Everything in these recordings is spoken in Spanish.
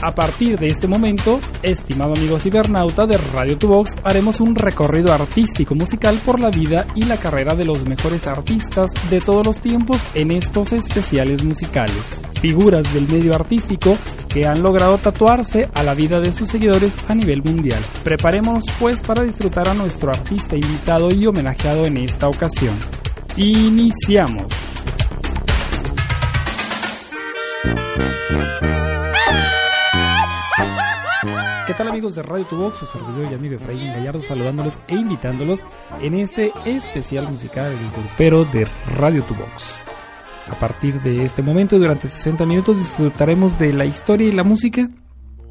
A partir de este momento, estimado amigo cibernauta de Radio Tubox, haremos un recorrido artístico musical por la vida y la carrera de los mejores artistas de todos los tiempos en estos especiales musicales. Figuras del medio artístico que han logrado tatuarse a la vida de sus seguidores a nivel mundial. Preparémonos pues para disfrutar a nuestro artista invitado y homenajeado en esta ocasión. Iniciamos. ¿Qué tal amigos de Radio Tubox? Su servidor y amigo Efraín Gallardo saludándolos e invitándolos en este especial musical del grupero de Radio Tubox. A partir de este momento, durante 60 minutos, disfrutaremos de la historia y la música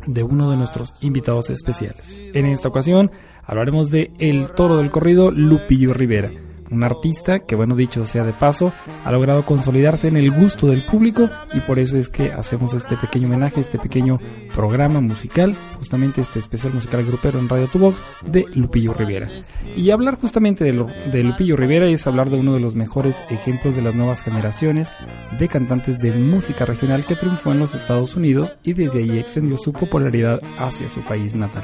de uno de nuestros invitados especiales. En esta ocasión hablaremos de El Toro del Corrido, Lupillo Rivera un artista que, bueno, dicho sea de paso, ha logrado consolidarse en el gusto del público y por eso es que hacemos este pequeño homenaje, este pequeño programa musical, justamente este especial musical grupero en Radio Tubox de Lupillo Rivera. Y hablar justamente de, de Lupillo Rivera es hablar de uno de los mejores ejemplos de las nuevas generaciones de cantantes de música regional que triunfó en los Estados Unidos y desde ahí extendió su popularidad hacia su país natal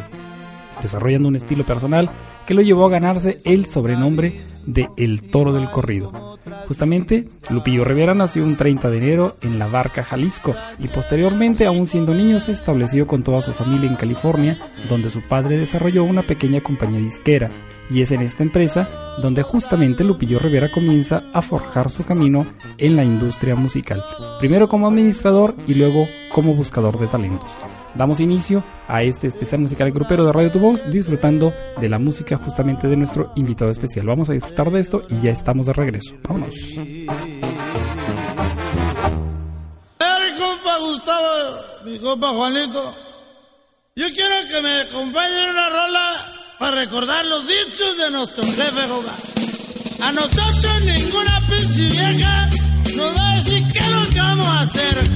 desarrollando un estilo personal que lo llevó a ganarse el sobrenombre de El Toro del Corrido. Justamente, Lupillo Rivera nació un 30 de enero en La Barca, Jalisco, y posteriormente, aún siendo niño, se estableció con toda su familia en California, donde su padre desarrolló una pequeña compañía disquera, y es en esta empresa donde justamente Lupillo Rivera comienza a forjar su camino en la industria musical, primero como administrador y luego como buscador de talentos damos inicio a este especial musical grupero de Radio Tu Voz, disfrutando de la música justamente de nuestro invitado especial. Vamos a disfrutar de esto y ya estamos de regreso. Vámonos. Mi compa Gustavo, mi compa Juanito, yo quiero que me acompañen una rola para recordar los dichos de nuestro jefe Joga. A nosotros ninguna pinche vieja nos va a decir qué es lo que vamos a hacer,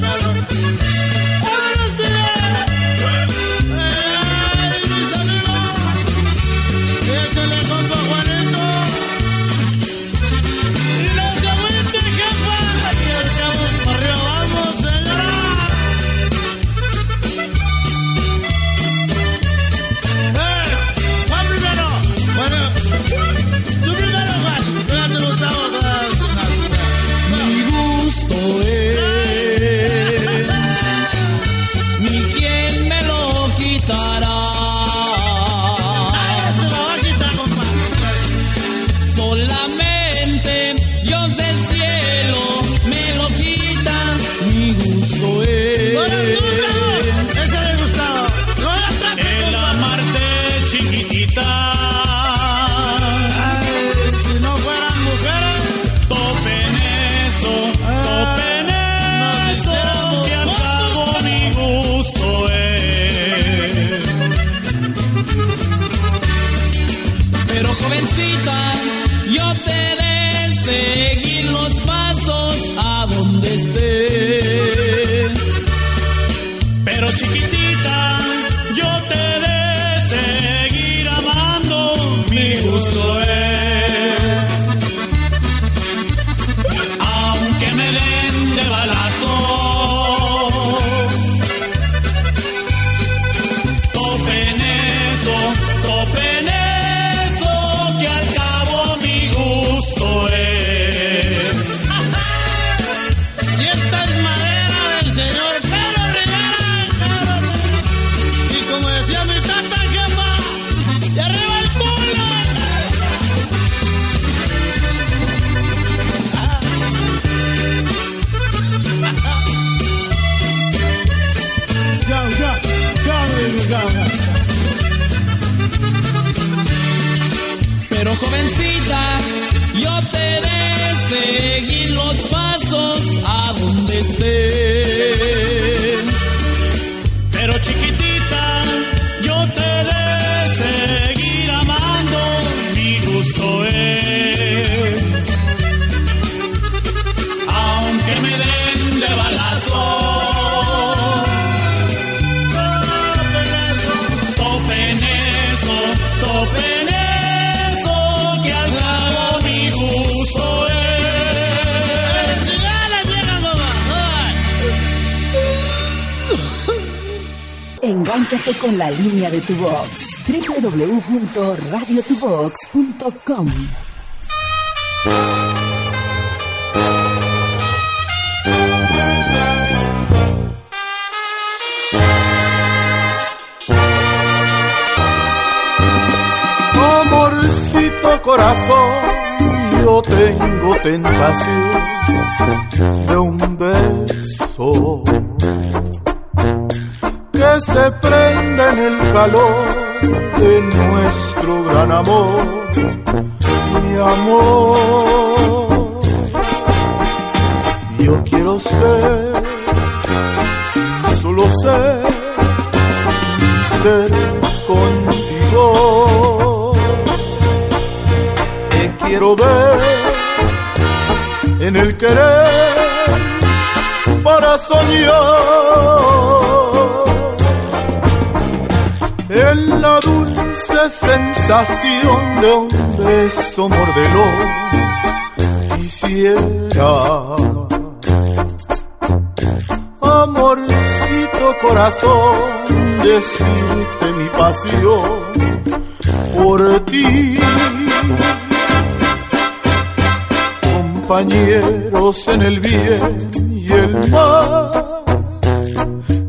con la línea de tu box. www.radiotubox.com Amorcito corazón, yo tengo tentación de un beso se prenda en el calor de nuestro gran amor, mi amor. Yo quiero ser, solo ser, ser contigo. Te quiero ver en el querer para soñar en la dulce sensación de un beso mordelo quisiera amorcito corazón decirte mi pasión por ti. Compañeros en el bien y el mal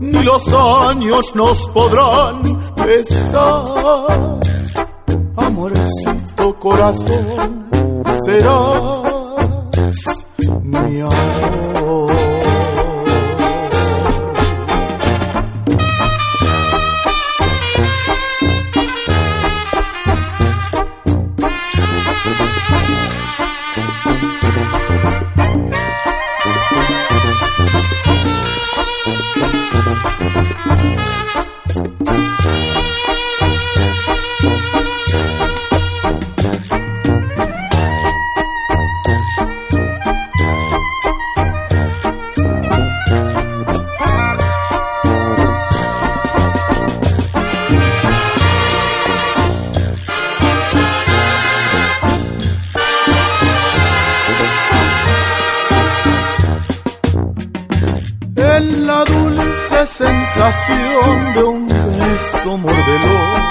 ni los años nos podrán besar. Amorcito corazón, serás sensación de un beso mordelón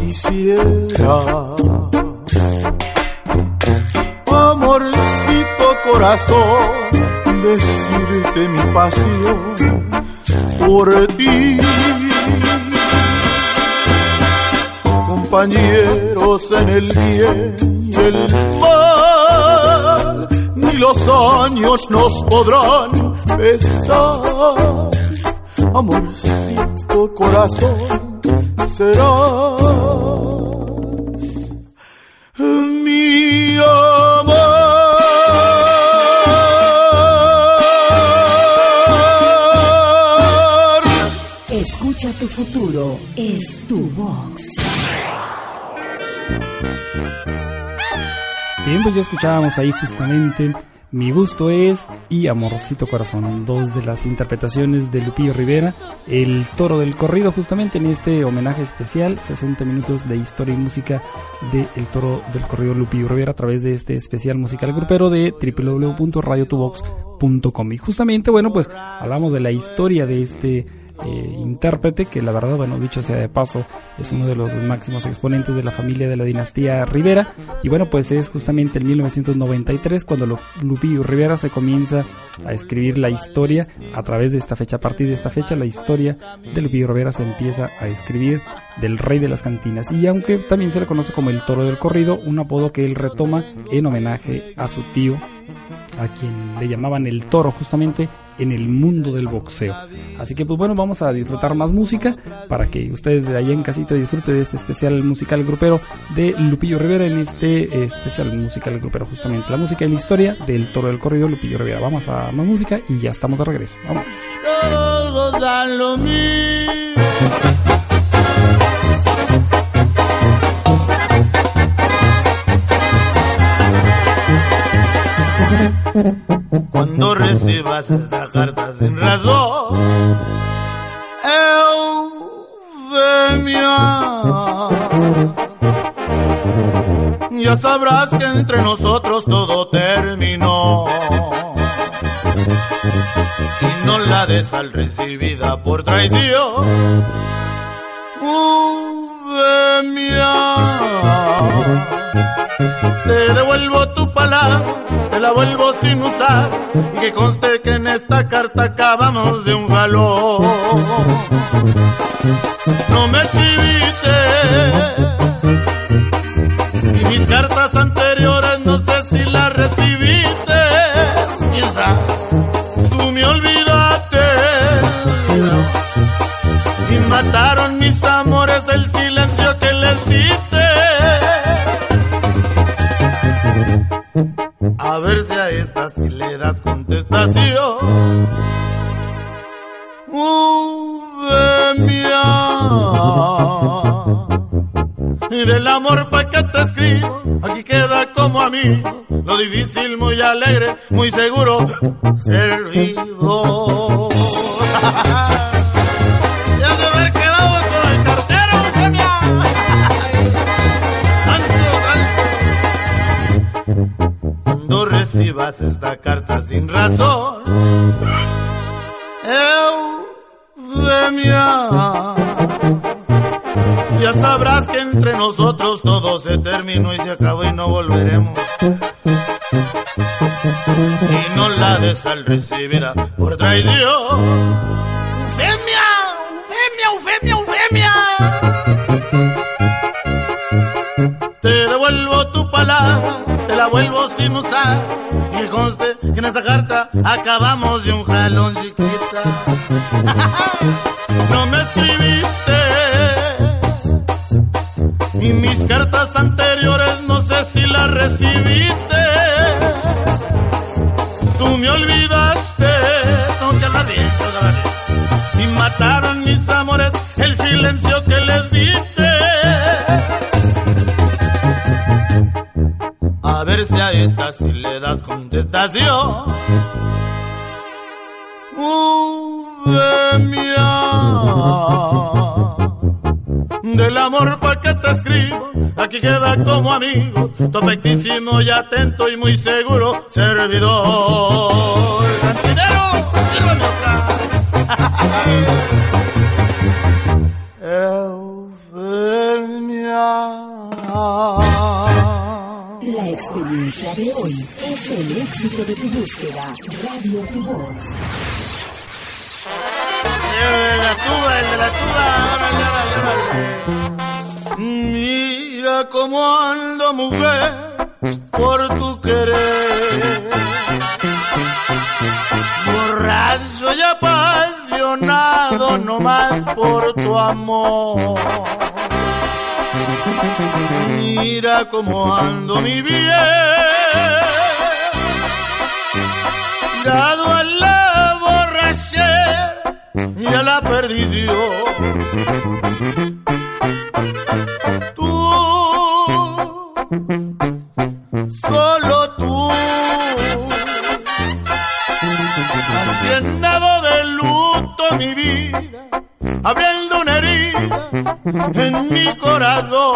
quisiera amorcito corazón decirte mi pasión por ti. Compañeros en el bien y el mal ni los años nos podrán besar amorcito corazón, serás mi amor. Escucha tu futuro, es tu voz. Bien, pues ya escuchábamos ahí justamente mi gusto es y Amorcito Corazón, dos de las interpretaciones de Lupillo Rivera, El Toro del Corrido, justamente en este homenaje especial, 60 minutos de historia y música de El Toro del Corrido Lupillo Rivera a través de este especial musical grupero de www.radiotubox.com. Y justamente, bueno, pues hablamos de la historia de este eh, intérprete que la verdad, bueno, dicho sea de paso, es uno de los máximos exponentes de la familia de la dinastía Rivera. Y bueno, pues es justamente en 1993 cuando Lupillo Rivera se comienza a escribir la historia a través de esta fecha. A partir de esta fecha, la historia de Lupillo Rivera se empieza a escribir del rey de las cantinas. Y aunque también se le conoce como el toro del corrido, un apodo que él retoma en homenaje a su tío a quien le llamaban el toro justamente en el mundo del boxeo. Así que pues bueno, vamos a disfrutar más música para que ustedes de allá en casita disfruten de este especial musical grupero de Lupillo Rivera en este especial musical grupero justamente la música y la historia del toro del corrido Lupillo Rivera. Vamos a más música y ya estamos de regreso. Vamos. Cuando recibas esta carta sin razón, Eufemia, ya sabrás que entre nosotros todo terminó. Y no la des al recibida por traición. Uvemia, te devuelvo tu palabra, te la vuelvo sin usar, y que conste que en esta carta acabamos de un galón. No me escribiste, y mis cartas anteriores no sé si las recibiste. Piensa, tú me olvidaste y mataron mis amores el silencio A ver si a esta si le das contestación. Uvemia. Y del amor pa' que te escribo, aquí queda como amigo. Lo difícil, muy alegre, muy seguro, servidor. recibas esta carta sin razón, Eufemia, ya sabrás que entre nosotros todo se terminó y se acabó y no volveremos. Y no la des al por traición. Eufemia, Eufemia, Eufemia, Eufemia. Te devuelvo tu palabra, vuelvo sin usar. Y conste que en esta carta acabamos de un jalón chiquita. No me escribiste. Y mis cartas anteriores no sé si las recibiste. Tú me olvidaste. Tengo que hablar bien, tengo que. Y mataron mis amores el silencio que les diste. Esta si le das contestación. Uvemia. Del amor pa' que te escribo, aquí queda como amigos, tu afectísimo y atento y muy seguro servidor. Cantinero, sírveme Eufemia. Experiencia de hoy es el éxito de tu búsqueda. Radio Tu Voz. De la tuba, el de la tuba. Mira cómo ando mujer por tu querer. Borracho y apasionado nomás por tu amor. Mira cómo ando mi bien. Tirado a la y a la perdición. Tú, solo tú, has llenado de luto mi vida, abriendo una herida en mi corazón.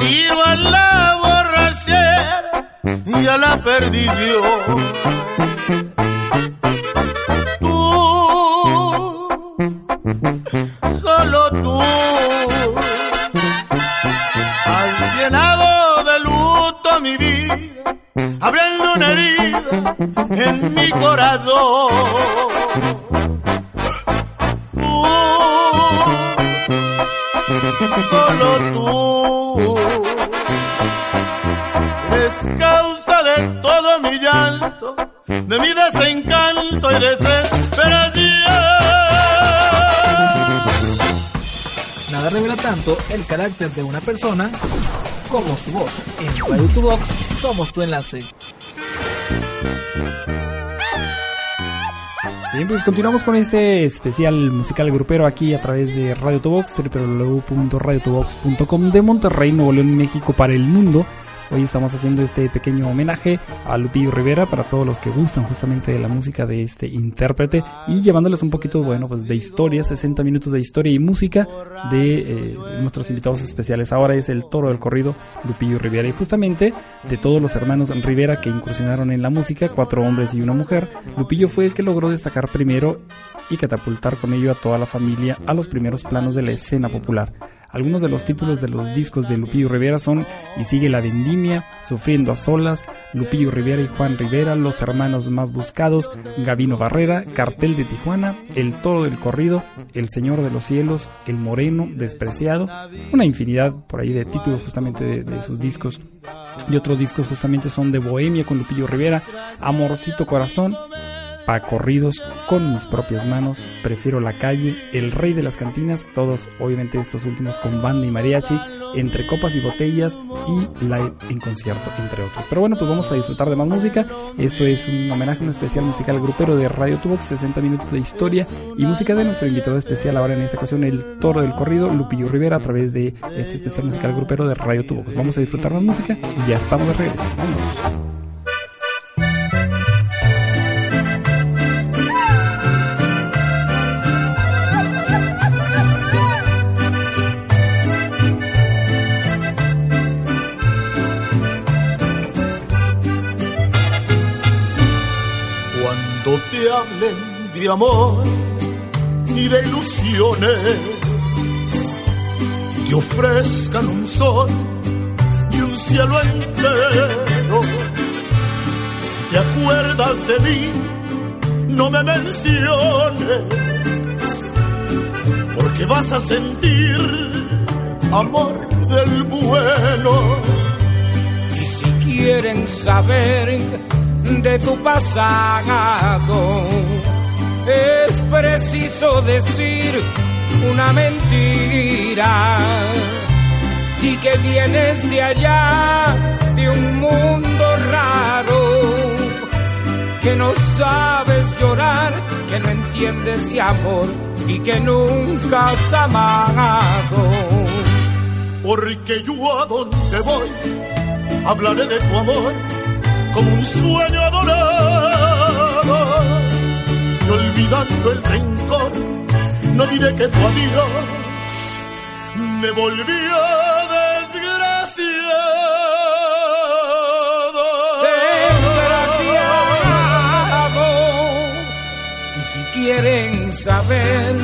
tiro a la borrachera y a la perdición. Tú, solo tú, has llenado de luto mi vida, abriendo una herida en mi corazón. De una persona como su voz. En Radio Tu Voz somos tu enlace. Bien, pues continuamos con este especial musical grupero aquí a través de Radio Tobox, www.radiotobox.com de Monterrey, Nuevo León, México para el mundo. Hoy estamos haciendo este pequeño homenaje a Lupillo Rivera para todos los que gustan justamente de la música de este intérprete y llevándoles un poquito, bueno, pues de historia, 60 minutos de historia y música de eh, nuestros invitados especiales. Ahora es el toro del corrido Lupillo Rivera y justamente de todos los hermanos Rivera que incursionaron en la música, cuatro hombres y una mujer, Lupillo fue el que logró destacar primero y catapultar con ello a toda la familia a los primeros planos de la escena popular. Algunos de los títulos de los discos de Lupillo Rivera son Y sigue la vendimia, Sufriendo a solas, Lupillo Rivera y Juan Rivera, Los hermanos más buscados, Gavino Barrera, Cartel de Tijuana, El toro del corrido, El señor de los cielos, El moreno, Despreciado, una infinidad por ahí de títulos justamente de, de sus discos. Y otros discos justamente son de Bohemia con Lupillo Rivera, Amorcito Corazón, corridos con mis propias manos, prefiero la calle, el rey de las cantinas, todos obviamente estos últimos con banda y mariachi, entre copas y botellas y live en concierto, entre otros. Pero bueno, pues vamos a disfrutar de más música. Esto es un homenaje, un especial musical grupero de Radio Tubox, 60 minutos de historia y música de nuestro invitado especial ahora en esta ocasión, el toro del corrido, Lupillo Rivera, a través de este especial musical grupero de Radio Tubox. Vamos a disfrutar más música y ya estamos de regreso. Vámonos. De amor y de ilusiones, te ofrezcan un sol y un cielo entero. Si te acuerdas de mí, no me menciones, porque vas a sentir amor del bueno. Y si quieren saber de tu pasado, es preciso decir una mentira. Y que vienes de allá, de un mundo raro, que no sabes llorar, que no entiendes de amor y que nunca has amado. Porque yo a donde voy hablaré de tu amor como un sueño adorado. Y olvidando el rencor, no diré que tu adiós me volvió desgraciado. Desgraciado. Y si quieren saber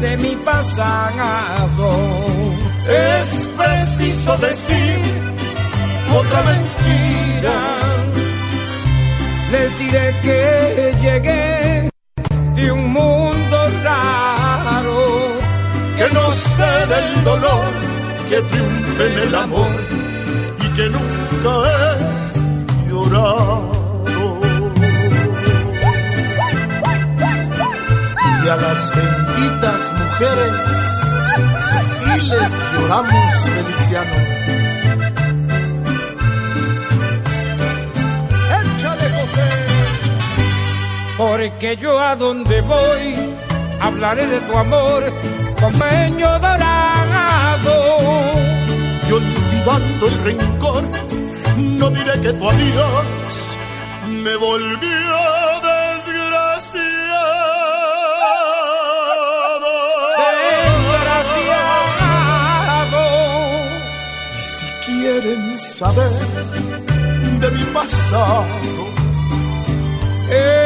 de mi pasado, Es preciso decir otra mentira. Les diré que llegué de un mundo raro. que no sé del dolor que triunfe en el amor y que nunca he llorado. Y a las benditas mujeres sí les lloramos, Feliciano. Porque yo a donde voy hablaré de tu amor con sueño dorado. Y olvidando el rencor, no diré que tu adiós me volvió desgraciado. Desgraciado. Y si quieren saber de mi pasado, Es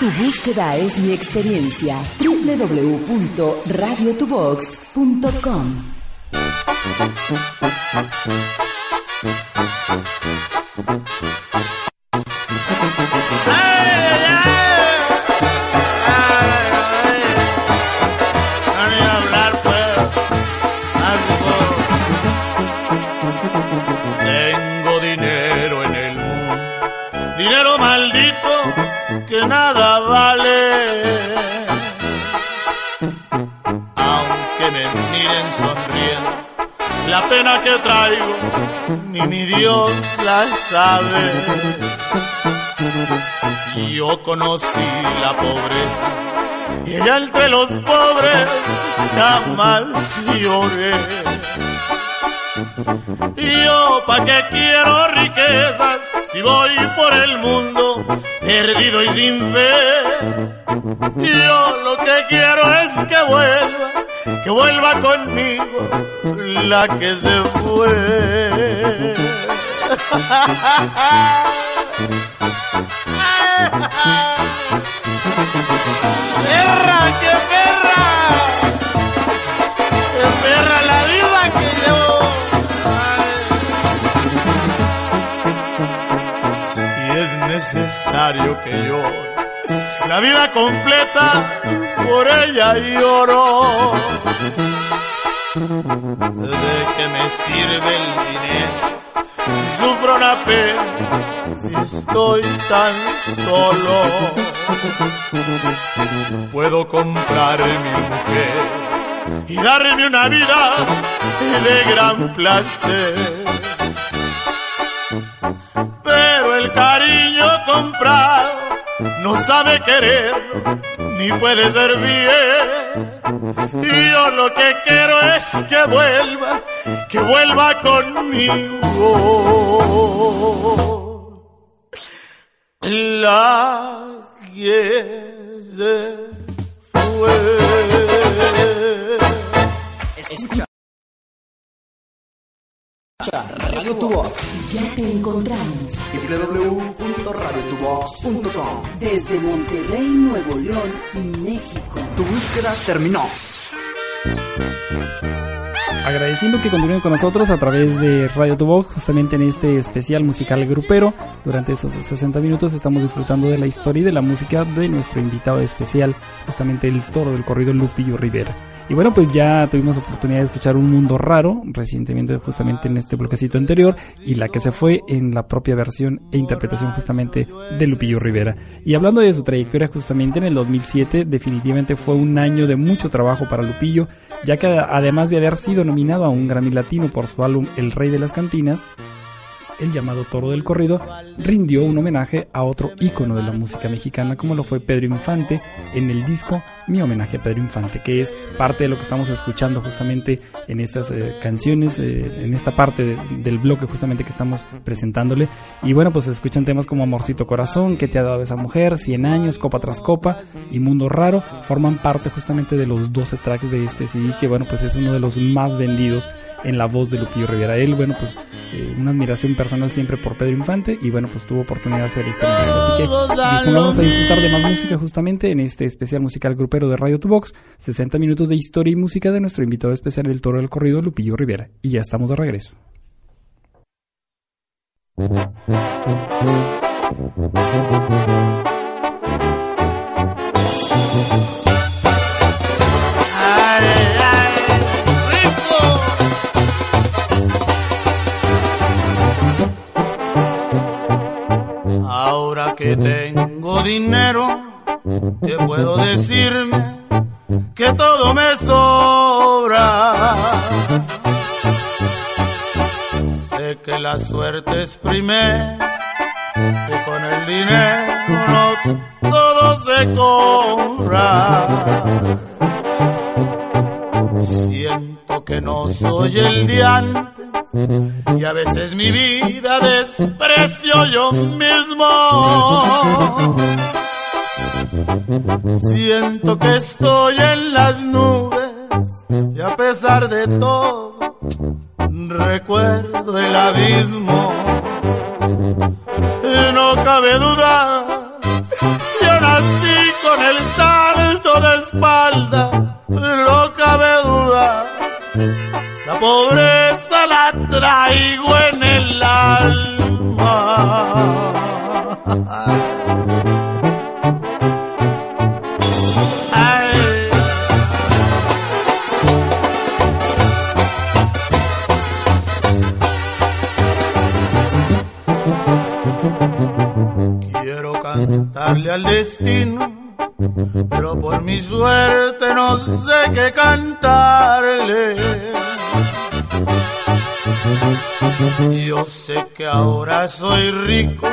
Tu búsqueda es mi experiencia. www.radiotubox.com pena que traigo, ni mi Dios la sabe. Yo conocí la pobreza y ella entre los pobres jamás lloré. Yo pa' qué quiero riquezas si voy por el mundo perdido y sin fe. Yo lo que quiero es que vuelva, que vuelva conmigo la que se fue. ¡Perra, qué perra! ¡Qué perra la vida que llevo! Si es necesario que yo la vida completa por ella lloro. ¿De qué me sirve el dinero? Si sufro una pena, si estoy tan solo. Puedo comprar mi mujer y darme una vida de gran placer. Pero el cariño comprado no sabe querer ni puede ser bien. Y yo lo que quiero es que vuelva, que vuelva conmigo. La que se fue. Escucha. Radio Tu Voz. Ya te encontramos www.radiotuvox.com. desde Monterrey, Nuevo León, México. Tu búsqueda terminó. Agradeciendo que continúen con nosotros a través de Radio Tu Voz, justamente en este especial musical grupero. Durante esos 60 minutos estamos disfrutando de la historia y de la música de nuestro invitado especial, justamente el toro del corrido Lupillo Rivera. Y bueno, pues ya tuvimos oportunidad de escuchar Un Mundo Raro recientemente, justamente en este bloquecito anterior, y la que se fue en la propia versión e interpretación justamente de Lupillo Rivera. Y hablando de su trayectoria, justamente en el 2007, definitivamente fue un año de mucho trabajo para Lupillo, ya que además de haber sido nominado a un Grammy Latino por su álbum El Rey de las Cantinas, el llamado Toro del Corrido, rindió un homenaje a otro ícono de la música mexicana como lo fue Pedro Infante en el disco Mi homenaje a Pedro Infante, que es parte de lo que estamos escuchando justamente en estas eh, canciones, eh, en esta parte de- del bloque justamente que estamos presentándole. Y bueno, pues se escuchan temas como Amorcito Corazón, que te ha dado esa mujer, 100 años, Copa tras Copa y Mundo Raro, forman parte justamente de los 12 tracks de este CD, que bueno, pues es uno de los más vendidos en la voz de Lupillo Rivera. Él, bueno, pues eh, una admiración personal siempre por Pedro Infante y bueno, pues tuvo oportunidad de hacer entrevista. Así que dispongamos a disfrutar de más música justamente en este especial musical grupero de Radio Tu Box, 60 minutos de historia y música de nuestro invitado especial, el toro del corrido Lupillo Rivera. Y ya estamos de regreso. que tengo dinero, ¿qué puedo decirme? Que todo me sobra. Sé que la suerte es primero, que con el dinero no todo se compra. Siento que no soy el de antes y a veces mi vida desprecio yo mismo. Siento que estoy en las nubes y a pesar de todo recuerdo el abismo. No cabe duda, yo nací con el salto de espalda, no cabe duda, la pobreza la traigo en el alma. cantarle al destino, pero por mi suerte no sé qué cantarle. Yo sé que ahora soy rico,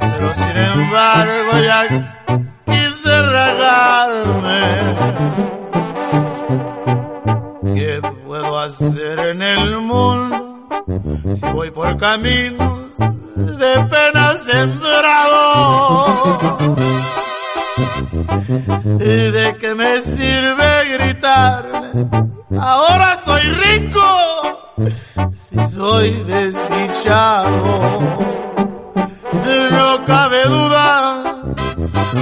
pero sin embargo ya quise regarme. ¿Qué puedo hacer en el mundo si voy por caminos de pena sembrado. ¿Y de qué me sirve gritarle? Ahora soy rico, soy desdichado. No cabe duda,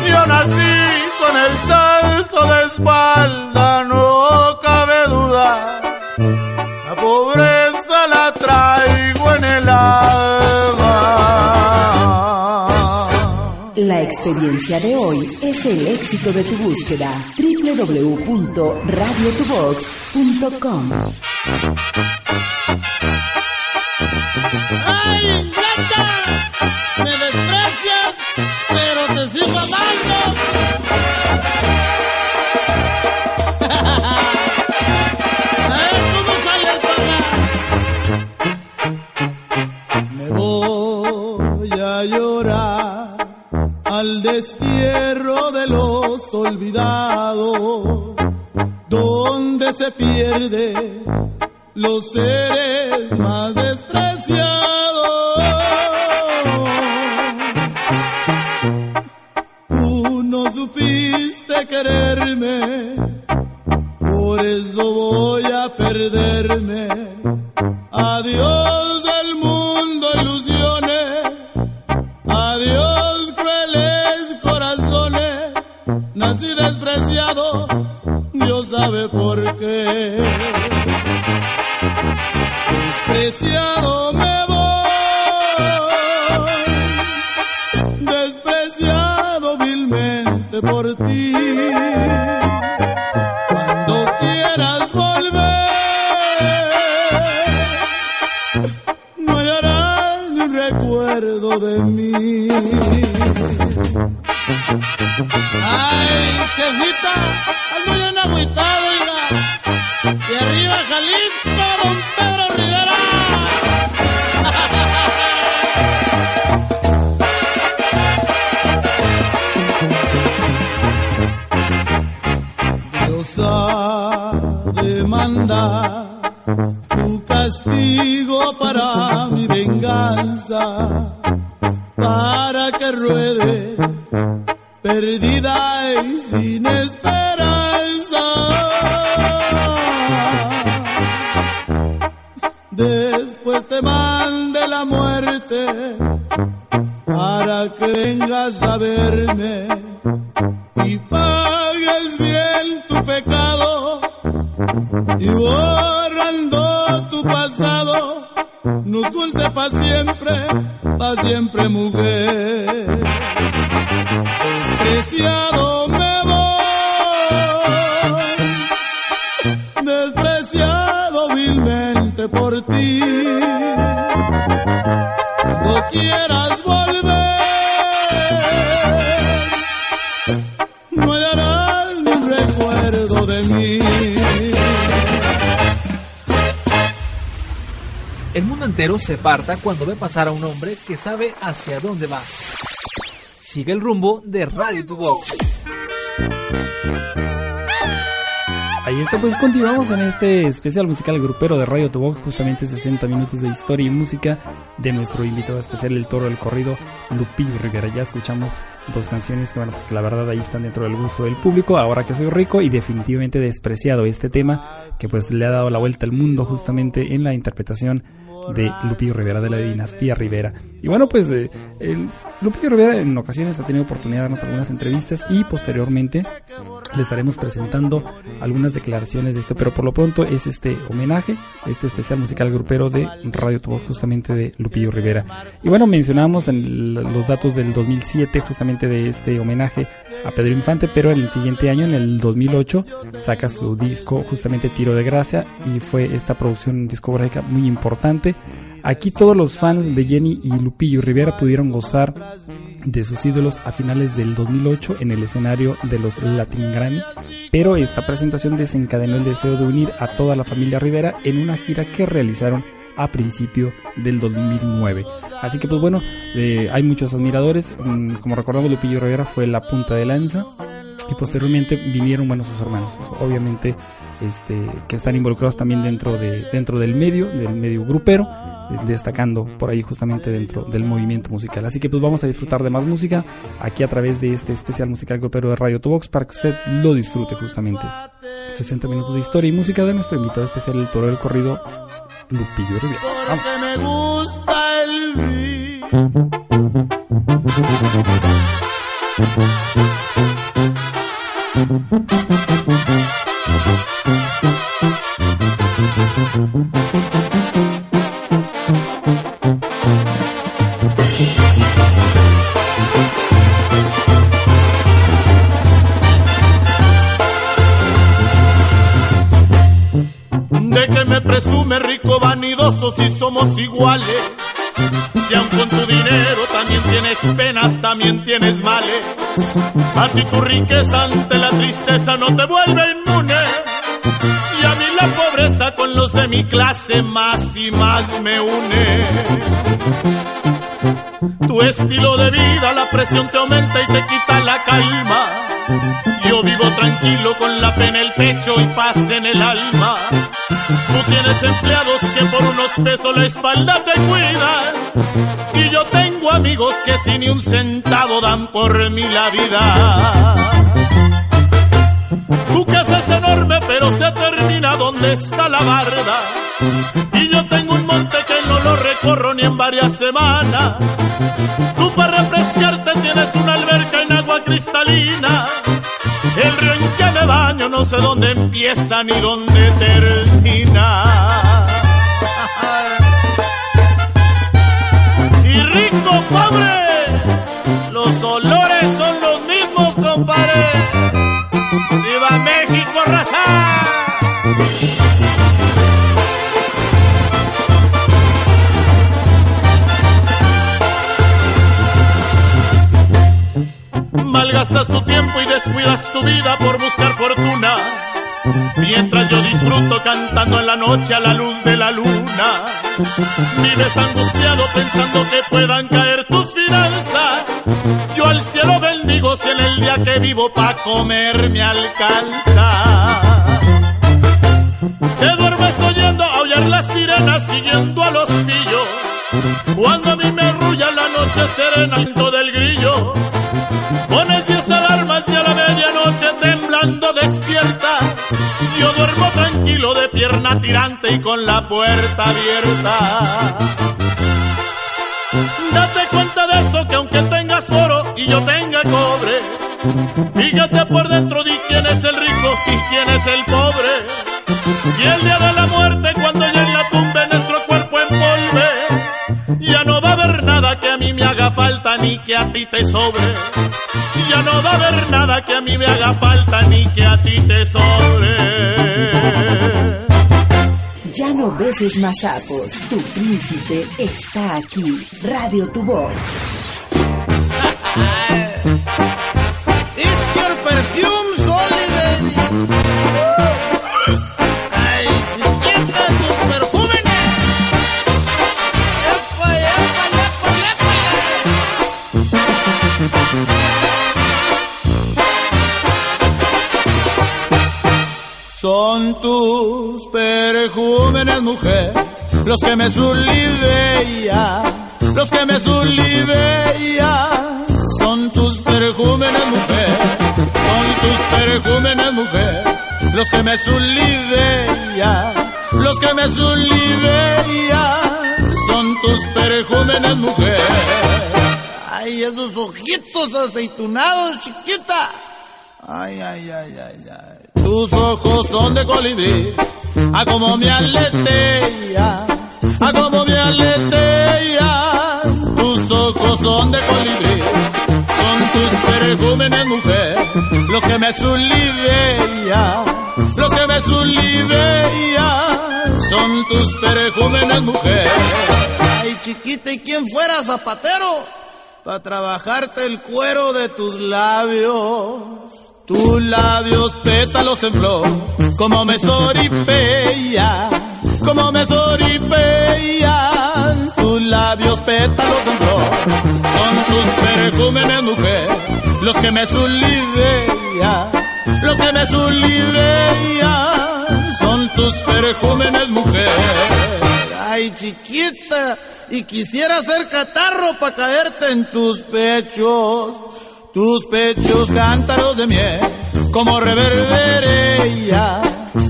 yo nací con el salto de espalda, no cabe duda. La pobreza la traigo en el alma. La experiencia de hoy es el éxito de tu búsqueda. www.radiotubox.com Ah! Recuerdo de mí. Ay, jefita, ando bien agüitado, oiga. Y arriba Jalisco, don Pedro Rivera. Dios ha de castigo para mi venganza, para que ruede perdida y sin esperanza. Después te mande la muerte para que vengas a verme y pagues bien tu pecado y borrando nos oculte pa' siempre, pa' siempre mujer. Despreciado me Entero se parta cuando ve pasar a un hombre que sabe hacia dónde va. Sigue el rumbo de Radio Tu Voz. Ahí está, pues continuamos en este especial musical grupero de Radio Box, justamente 60 minutos de historia y música de nuestro invitado especial, el toro del corrido, Lupillo Rivera. Ya escuchamos dos canciones que, bueno, pues que la verdad ahí están dentro del gusto del público, ahora que soy rico y definitivamente despreciado este tema que pues le ha dado la vuelta al mundo justamente en la interpretación de Lupillo Rivera, de la dinastía Rivera. Y bueno, pues eh, Lupillo Rivera en ocasiones ha tenido oportunidad de darnos algunas entrevistas y posteriormente le estaremos presentando algunas declaraciones de esto, pero por lo pronto es este homenaje, este especial musical grupero de Radio Tubo, justamente de Lupillo Rivera. Y bueno, mencionamos en los datos del 2007 justamente de este homenaje a Pedro Infante, pero en el siguiente año, en el 2008, saca su disco justamente Tiro de Gracia y fue esta producción discográfica muy importante Aquí todos los fans de Jenny y Lupillo Rivera pudieron gozar de sus ídolos a finales del 2008 en el escenario de los Latin Grammy, pero esta presentación desencadenó el deseo de unir a toda la familia Rivera en una gira que realizaron a principio del 2009. Así que pues bueno, eh, hay muchos admiradores, mm, como recordamos Lupillo Rivera fue la punta de lanza y posteriormente vinieron bueno sus hermanos, obviamente este que están involucrados también dentro de dentro del medio, del medio grupero destacando por ahí justamente dentro del movimiento musical. Así que pues vamos a disfrutar de más música aquí a través de este especial musical grupero de Radio Tubox para que usted lo disfrute justamente. 60 minutos de historia y música de nuestro invitado especial, el toro del corrido, Lupillo Rivera. me gusta el presume rico, vanidoso si somos iguales. Si aun con tu dinero también tienes penas, también tienes males. A ti tu riqueza ante la tristeza no te vuelve inmune. Y a mí la pobreza con los de mi clase más y más me une. Tu estilo de vida, la presión te aumenta y te quita la calma. Yo vivo tranquilo con la pena en el pecho y paz en el alma. Tú tienes empleados que por unos pesos la espalda te cuidan. Y yo tengo amigos que sin ni un centavo dan por mí la vida. Tu casa es enorme pero se termina donde está la barda. Y yo tengo un monte que no lo recorro ni en varias semanas. Tú para refrescarte tienes una El río en que me baño no sé dónde empieza ni dónde termina. Y rico, pobre, los olores son los mismos, compadre. ¡Viva México, raza! Malgastas tu tiempo y descuidas tu vida por buscar fortuna. Mientras yo disfruto cantando en la noche a la luz de la luna. Vives angustiado pensando que puedan caer tus finanzas. Yo al cielo bendigo si en el día que vivo pa' comer me alcanza. Te duermes oyendo aullar las sirenas siguiendo a los pillos. Cuando a mí me arrulla la noche serena del grillo Pones diez alarmas y a la medianoche temblando despierta. Yo duermo tranquilo de pierna tirante y con la puerta abierta. Date cuenta de eso que aunque tengas oro y yo tenga cobre, fíjate por dentro de quién es el rico y quién es el pobre. Si el día de la muerte cuando llegue ni que a ti te sobre ya no va a haber nada que a mí me haga falta ni que a ti te sobre. Ya no beses más sapos, tu príncipe está aquí. Radio Tu Voz. It's your perfume, Baby. Mujer, los que me sullivean, los que me sullivean, son tus perejúmenes, mujer, son tus perejúmenes, mujer, los que me sullivean, los que me sullivean, son tus perejúmenes, mujer. Ay, esos ojitos aceitunados, chiquita. Ay, ay, ay, ay, ay. Tus ojos son de colibrí, a como me aletea, a como me aletea. Tus ojos son de colibrí, son tus perejúmenes, mujer, los que me sulivean, los que me sulivean, son tus perejúmenes, mujer. Ay, chiquita, ¿y quién fuera zapatero? para trabajarte el cuero de tus labios. Tus labios pétalos en flor, como me soripeya, como me soripeya. Tus labios pétalos en flor, son tus perejúmenes, mujer, los que me sulivean, los que me sulivean. Son tus perejúmenes, mujer. Ay, chiquita, y quisiera ser catarro para caerte en tus pechos, tus pechos cántaros de miel, como reverbereya,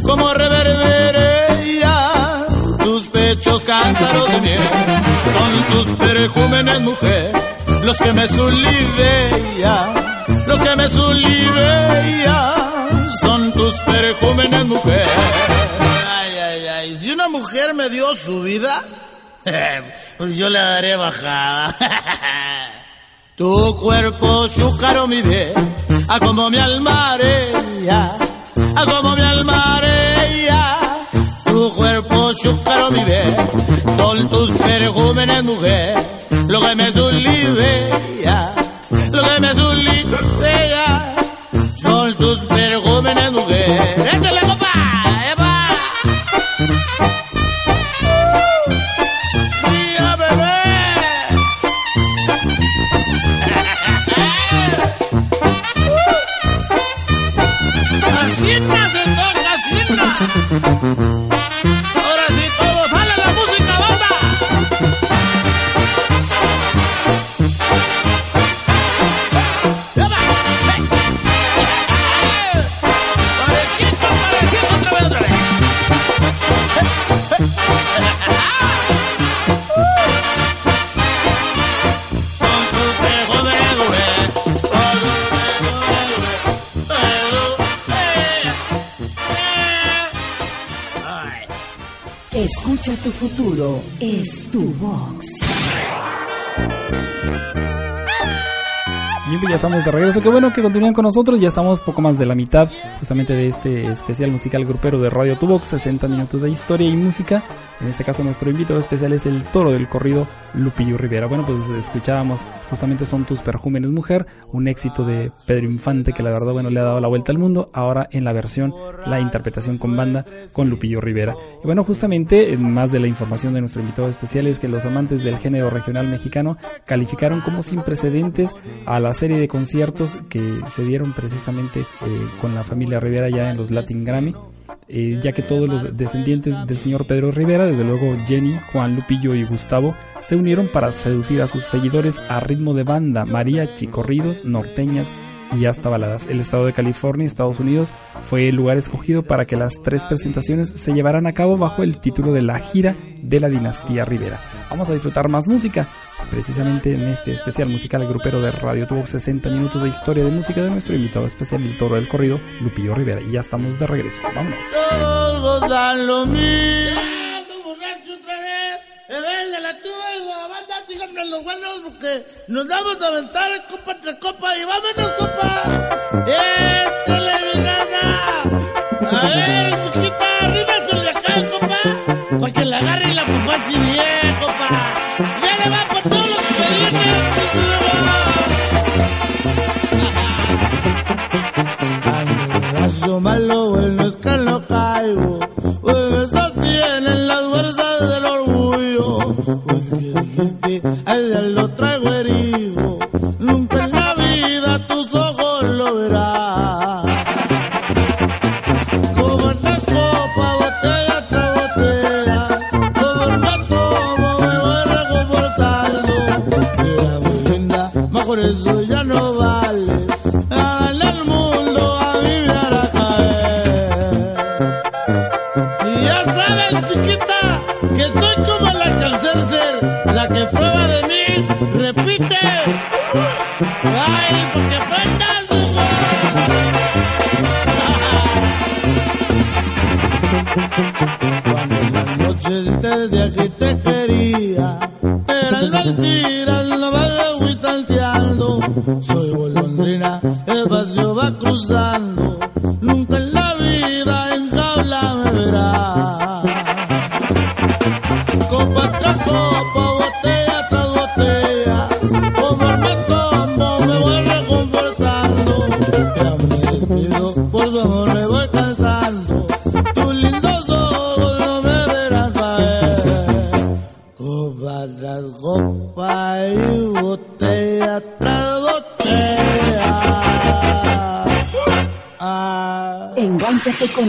como reverbereya, tus pechos cántaros de miel, son tus perejúmenes mujer, los que me sulivean, los que me sulivean, son tus perejúmenes mujer. Ay, ay, ay, si una mujer me dio su vida, pues yo le daré bajada. tu cuerpo, chúcaro mi bien, a como mi almarea, a como mi almarea. Tu cuerpo, chúcaro mi bien, son tus perjúmenes, mujer, lo que me sulivea, lo que me sulivea, ¡Hacienda se toca, hacienda! Escucha tu futuro, es tu vox. Bien, pues ya estamos de regreso. Qué bueno que continúen con nosotros. Ya estamos poco más de la mitad justamente de este especial musical grupero de Radio Tubox. 60 minutos de historia y música. En este caso nuestro invitado especial es el toro del corrido Lupillo Rivera. Bueno, pues escuchábamos justamente Son tus perjúmenes mujer, un éxito de Pedro Infante que la verdad bueno le ha dado la vuelta al mundo. Ahora en la versión, la interpretación con banda con Lupillo Rivera. Y bueno, justamente en más de la información de nuestro invitado especial es que los amantes del género regional mexicano calificaron como sin precedentes a la serie de conciertos que se dieron precisamente eh, con la familia Rivera ya en los Latin Grammy. eh, ya que todos los descendientes del señor Pedro Rivera, desde luego Jenny, Juan Lupillo y Gustavo, se unieron para seducir a sus seguidores a ritmo de banda, mariachi, corridos, norteñas y hasta baladas. El estado de California, Estados Unidos, fue el lugar escogido para que las tres presentaciones se llevaran a cabo bajo el título de la gira de la dinastía Rivera. Vamos a disfrutar más música, precisamente en este especial musical grupero de Radio Tuvo 60 minutos de historia de música de nuestro invitado especial, el toro del corrido, Lupillo Rivera. Y ya estamos de regreso. Vámonos. Todos dan lo mismo. ¡Ando borracho otra vez! El de la tuba síganme los buenos porque nos vamos a aventar copa tras copa y vámonos, copa. ¡Échale mi raza! A ver, chiquita, arríbase de acá, copa. Para que la agarre y la pupa así bien, copa. Ya le va por todos los Ando malo, bueno es que no caigo. Que dijiste, lo traigo herido.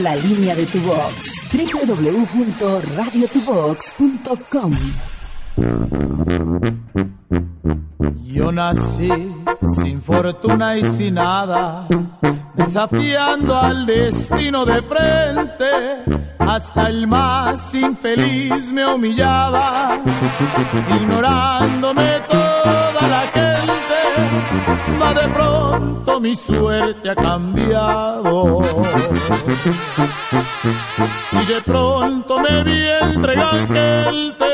La línea de tu box. www.radiotubox.com Yo nací sin fortuna y sin nada, desafiando al destino de frente. Hasta el más infeliz me humillaba, ignorándome toda mi suerte ha cambiado. Y de pronto me vi gente.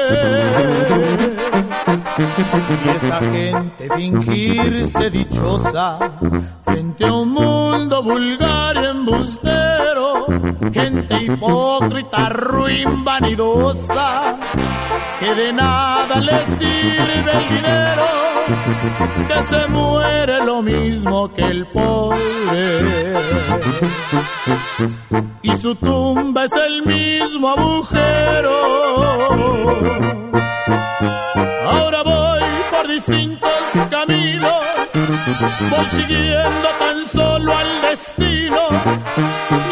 Y esa gente fingirse dichosa frente a un mundo vulgar y embustero, gente hipócrita, ruin, vanidosa, que de nada le sirve el dinero, que se muere lo mismo que el pobre. Y su tumba es el mismo agujero. Ahora voy por distintos caminos, voy siguiendo tan solo al destino.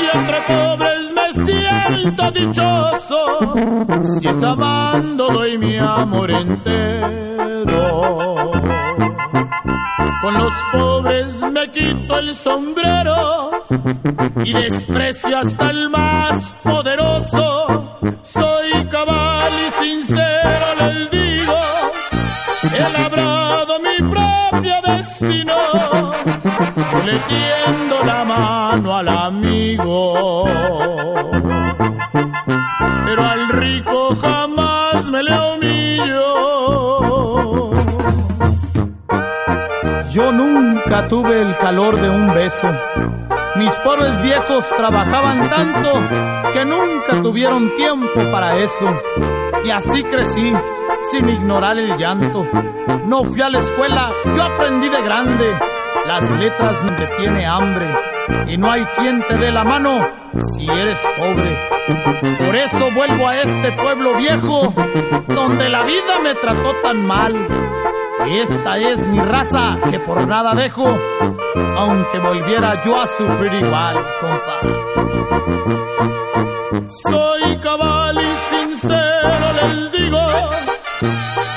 Y entre pobres me siento dichoso, si es amando doy mi amor entero. Con los pobres me quito el sombrero y desprecio hasta el más poderoso. Soy cabal y sincero, les digo, he labrado mi propio destino, le tiendo la mano al amigo. Pero al rico jamás Yo nunca tuve el calor de un beso. Mis pobres viejos trabajaban tanto que nunca tuvieron tiempo para eso. Y así crecí, sin ignorar el llanto. No fui a la escuela, yo aprendí de grande. Las letras donde tiene hambre. Y no hay quien te dé la mano si eres pobre. Por eso vuelvo a este pueblo viejo, donde la vida me trató tan mal. Esta es mi raza que por nada dejo, aunque volviera yo a sufrir igual, compa. Soy cabal y sincero, les digo,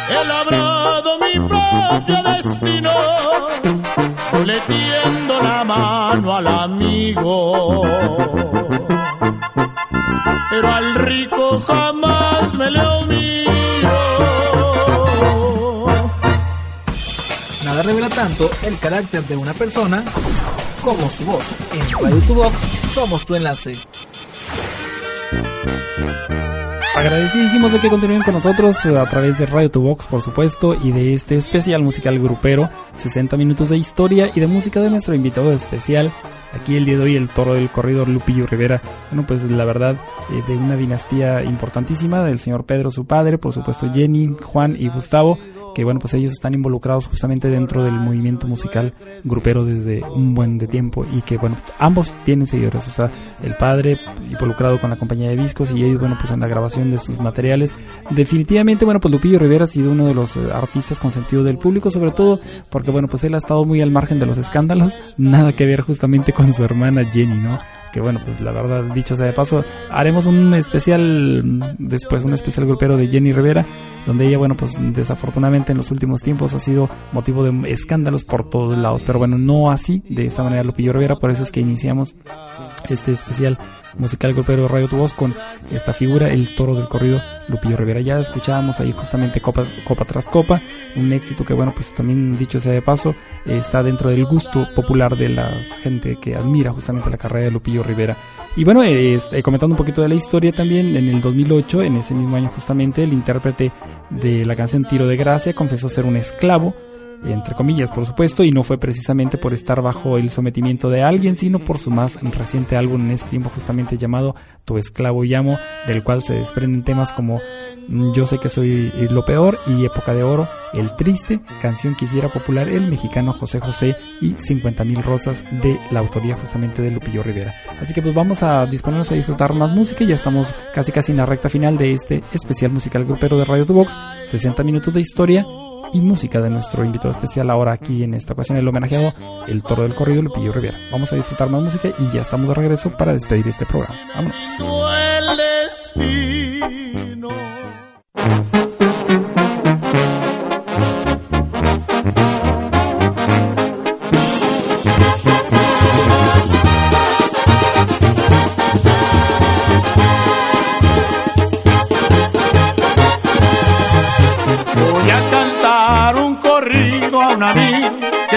he labrado mi propio destino, le tiendo la mano al amigo. Pero al rico jamás me le. Revela tanto el carácter de una persona como su voz. En Radio Tu Voz somos tu enlace. Agradecidísimos de que continúen con nosotros eh, a través de Radio Tu Box, por supuesto, y de este especial musical grupero, 60 minutos de historia y de música de nuestro invitado especial. Aquí el día de hoy el toro del corredor Lupillo Rivera. Bueno, pues la verdad, eh, de una dinastía importantísima, del señor Pedro, su padre, por supuesto Jenny, Juan y Gustavo, que bueno, pues ellos están involucrados justamente dentro del movimiento musical grupero desde un buen de tiempo y que bueno, ambos tienen seguidores, o sea, el padre involucrado con la compañía de discos y ellos bueno, pues en la grabación de sus materiales. Definitivamente, bueno, pues Lupillo Rivera ha sido uno de los eh, artistas con sentido del público, sobre todo porque bueno, pues él ha estado muy al margen de los escándalos, nada que ver justamente con su hermana Jenny, ¿no? Que bueno, pues la verdad, dicho sea de paso, haremos un especial, después un especial grupero de Jenny Rivera, donde ella, bueno, pues desafortunadamente en los últimos tiempos ha sido motivo de escándalos por todos lados, pero bueno, no así, de esta manera Lupillo Rivera, por eso es que iniciamos este especial musical golpero de Radio Tu Voz con esta figura, el toro del corrido Lupillo Rivera. Ya escuchábamos ahí justamente copa, copa tras copa, un éxito que bueno, pues también dicho sea de paso, está dentro del gusto popular de la gente que admira justamente la carrera de Lupillo Rivera. Y bueno, eh, comentando un poquito de la historia también, en el 2008, en ese mismo año justamente, el intérprete de la canción Tiro de Gracia confesó ser un esclavo entre comillas, por supuesto, y no fue precisamente por estar bajo el sometimiento de alguien, sino por su más reciente álbum en ese tiempo justamente llamado Tu esclavo llamo, del cual se desprenden temas como mm, Yo sé que soy lo peor y Época de Oro, El Triste, canción que popular el mexicano José José y 50 mil rosas de la autoría justamente de Lupillo Rivera. Así que pues vamos a disponernos a disfrutar más música y ya estamos casi casi en la recta final de este especial musical grupero de Radio Tu Box, 60 minutos de historia y música de nuestro invitado especial ahora aquí en esta ocasión el homenajeado El Toro del Corrido Lupillo Rivera. Vamos a disfrutar más música y ya estamos de regreso para despedir este programa. Vámonos.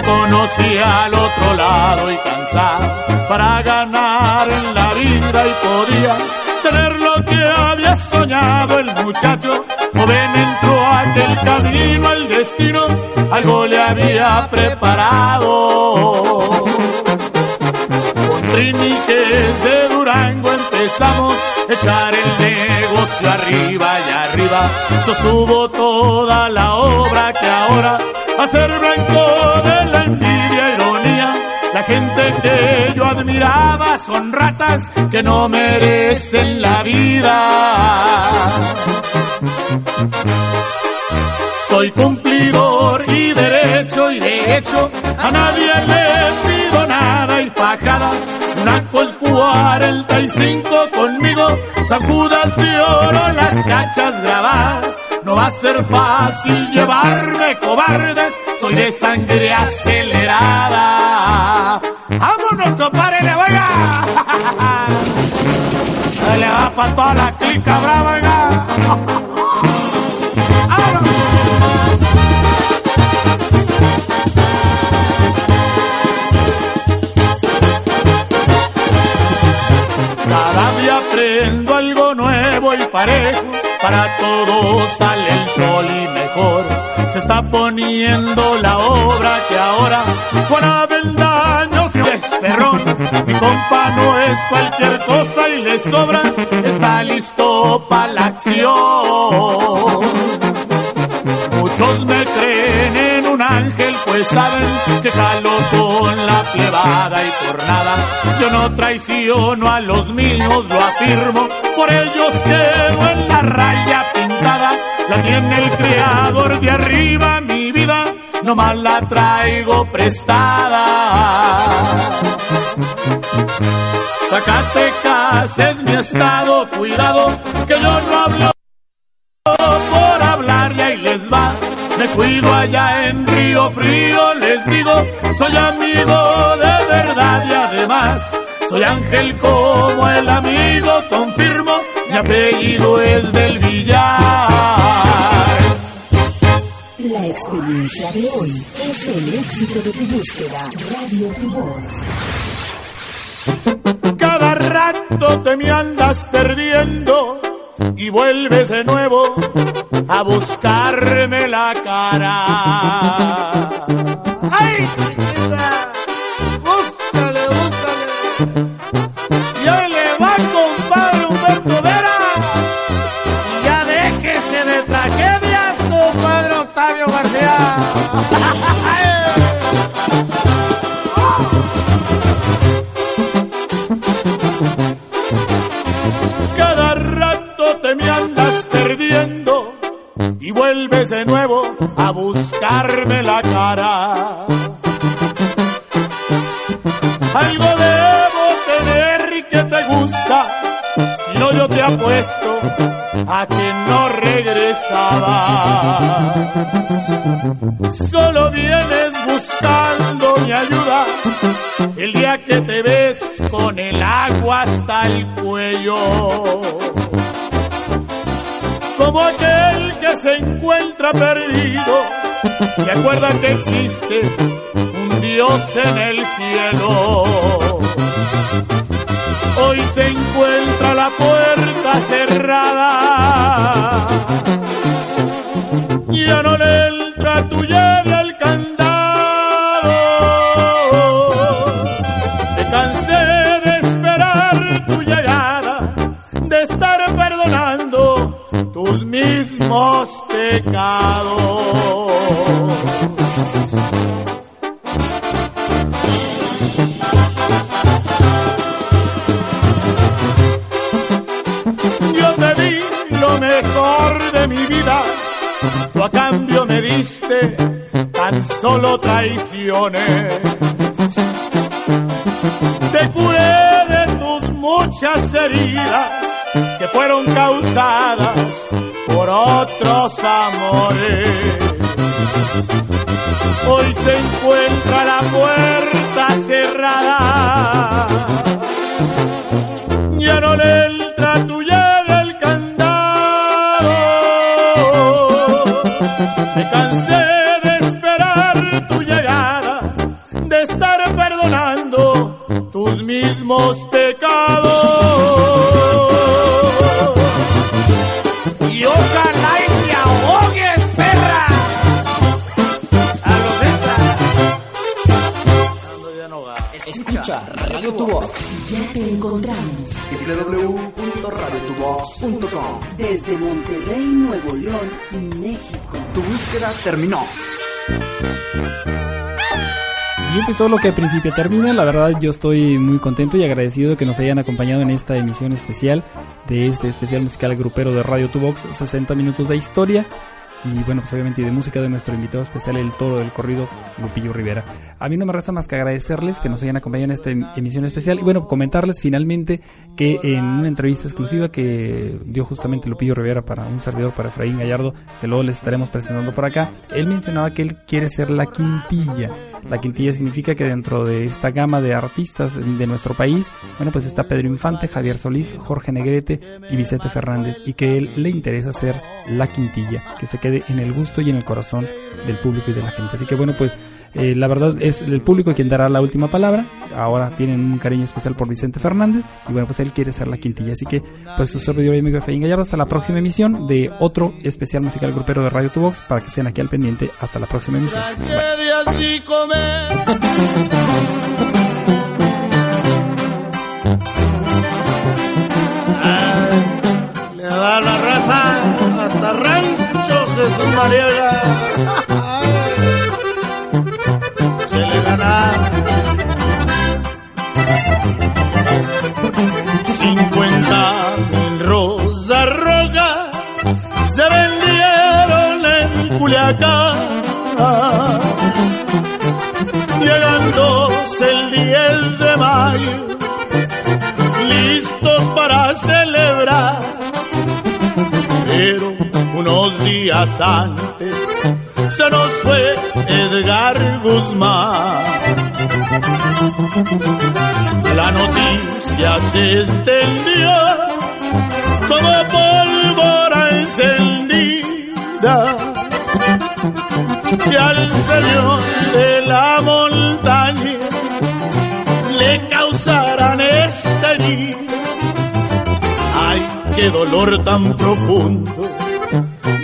Conocí al otro lado y cansado para ganar en la vida y podía tener lo que había soñado el muchacho. Joven entró aquel camino, el destino algo le había preparado. Con triniques de Durango empezamos a echar el negocio arriba y arriba. Sostuvo toda la obra que ahora a ser blanco de la envidia, ironía. La gente que yo admiraba son ratas que no merecen la vida. Soy cumplidor y derecho y de hecho a nadie le pido nada y fajada. Una col 45 conmigo, San Judas de oro, las cachas grabadas no va a ser fácil llevarme cobardes, soy de sangre acelerada. ¡Vámonos, compadre, le! Le va para toda la clica brava, oiga. Cada día aprendo algo nuevo y parejo para todos sale el sol y mejor se está poniendo la obra que ahora Juan Daño es perrón. Mi compa no es cualquier cosa y le sobra, está listo para la acción. Muchos me creen pues saben que jalo con la plebada y por nada. Yo no traiciono a los míos, lo afirmo, por ellos quedo en la raya pintada. La tiene el creador de arriba, mi vida, nomás la traigo prestada. Zacatecas es mi estado, cuidado, que yo no hablo Me cuido allá en Río Frío, les digo, soy amigo de verdad y además soy ángel como el amigo, confirmo, mi apellido es del Villar. La experiencia de hoy es el éxito de tu búsqueda, Radio Tu Voz. Cada rato te me andas perdiendo y vuelves de nuevo a buscarme la cara. ¡Ay, Como aquel que se encuentra perdido, se acuerda que existe un Dios en el cielo. Hoy se encuentra la puerta cerrada. Amores. Hoy se encuentra la puerta desde Monterrey, Nuevo León, México. Tu búsqueda terminó. Y empezó lo que al principio termina. La verdad, yo estoy muy contento y agradecido de que nos hayan acompañado en esta emisión especial de este especial musical grupero de Radio Tubox, 60 minutos de historia. Y bueno, pues obviamente de música de nuestro invitado especial, el toro del corrido, Lupillo Rivera. A mí no me resta más que agradecerles que nos hayan acompañado en esta em- emisión especial. Y bueno, comentarles finalmente que en una entrevista exclusiva que dio justamente Lupillo Rivera para un servidor, para Efraín Gallardo, que luego les estaremos presentando por acá, él mencionaba que él quiere ser la quintilla. La quintilla significa que dentro de esta gama de artistas de nuestro país, bueno, pues está Pedro Infante, Javier Solís, Jorge Negrete y Vicente Fernández, y que él le interesa ser la quintilla, que se quede en el gusto y en el corazón del público y de la gente. Así que bueno, pues eh, la verdad es el público quien dará la última palabra. Ahora tienen un cariño especial por Vicente Fernández y bueno, pues él quiere ser la quintilla. Así que, pues su servidor y amigo Efraín Gallardo, hasta la próxima emisión de otro especial musical grupero de Radio Tubox para que estén aquí al pendiente. Hasta la próxima emisión. Le da la raza hasta ranchos Jesús Mariela. Pero unos días antes se nos fue Edgar Guzmán. La noticia se extendió como pólvora encendida que al señor de la dolor tan profundo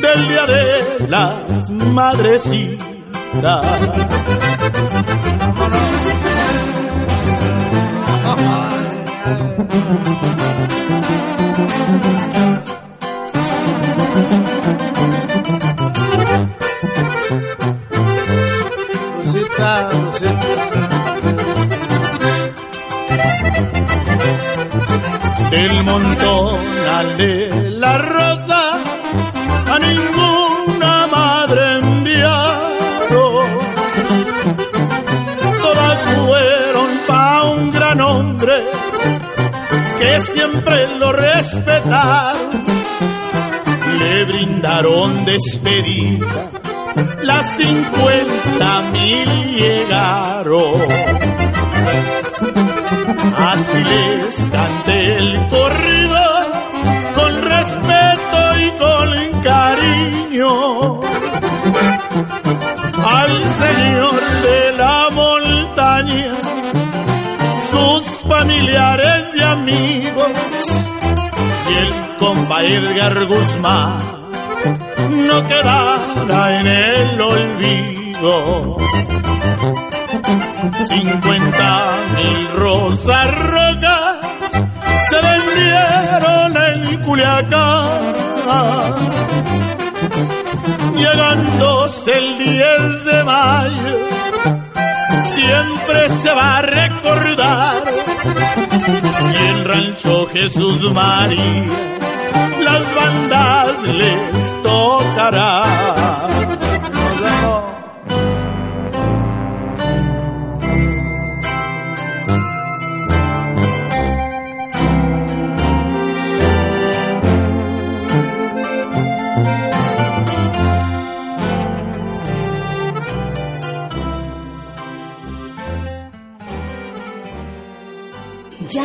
del día de las madrecitas. Le brindaron despedida, las cincuenta mil llegaron. Así les canté el corrido con respeto y con cariño al señor de la montaña, sus familiares y amigos el compa Edgar Guzmán no quedará en el olvido. Cincuenta mil rosas rojas se vendieron en Culiacán llegándose el 10 de mayo, siempre se va a recordar. Y en Rancho Jesús María, las bandas les tocará.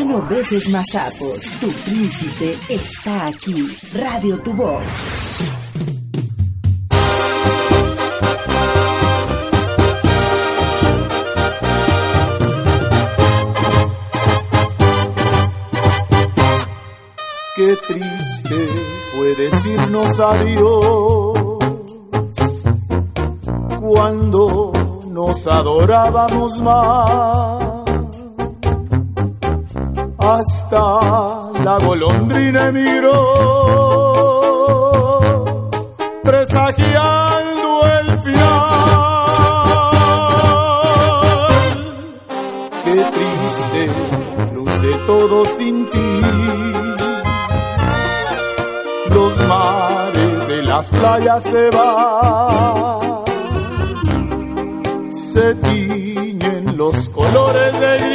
No beses más sapos, tu príncipe está aquí. Radio Tu Voz. Qué triste fue decirnos adiós cuando nos adorábamos más. Hasta la golondrina miró, presagiando el final. Qué triste luce todo sin ti. Los mares de las playas se van, se tiñen los colores de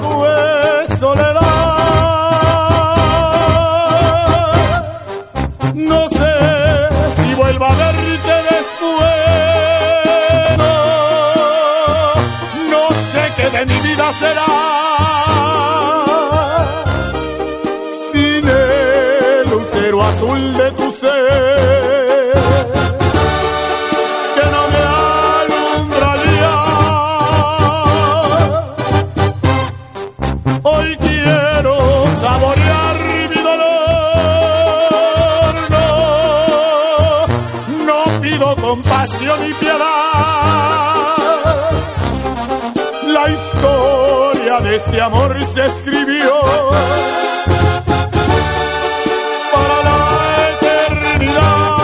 todo es soledad, este amor se escribió para la eternidad.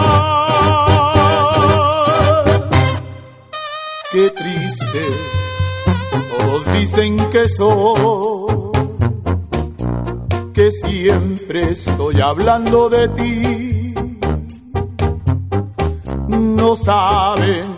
Qué triste, todos dicen que soy, que siempre estoy hablando de ti. No saben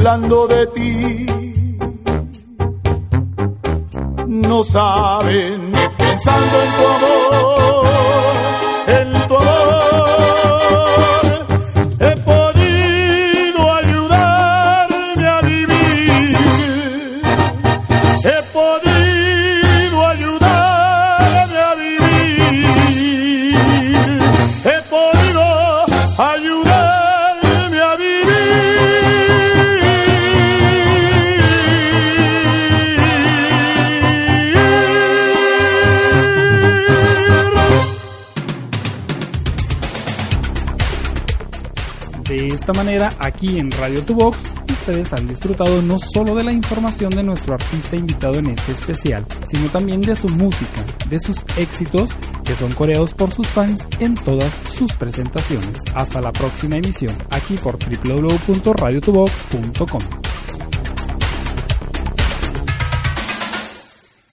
hablando de ti. Aquí en Radio Tu Voz, ustedes han disfrutado no solo de la información de nuestro artista invitado en este especial, sino también de su música, de sus éxitos, que son coreados por sus fans en todas sus presentaciones. Hasta la próxima emisión, aquí por www.radiotuvox.com.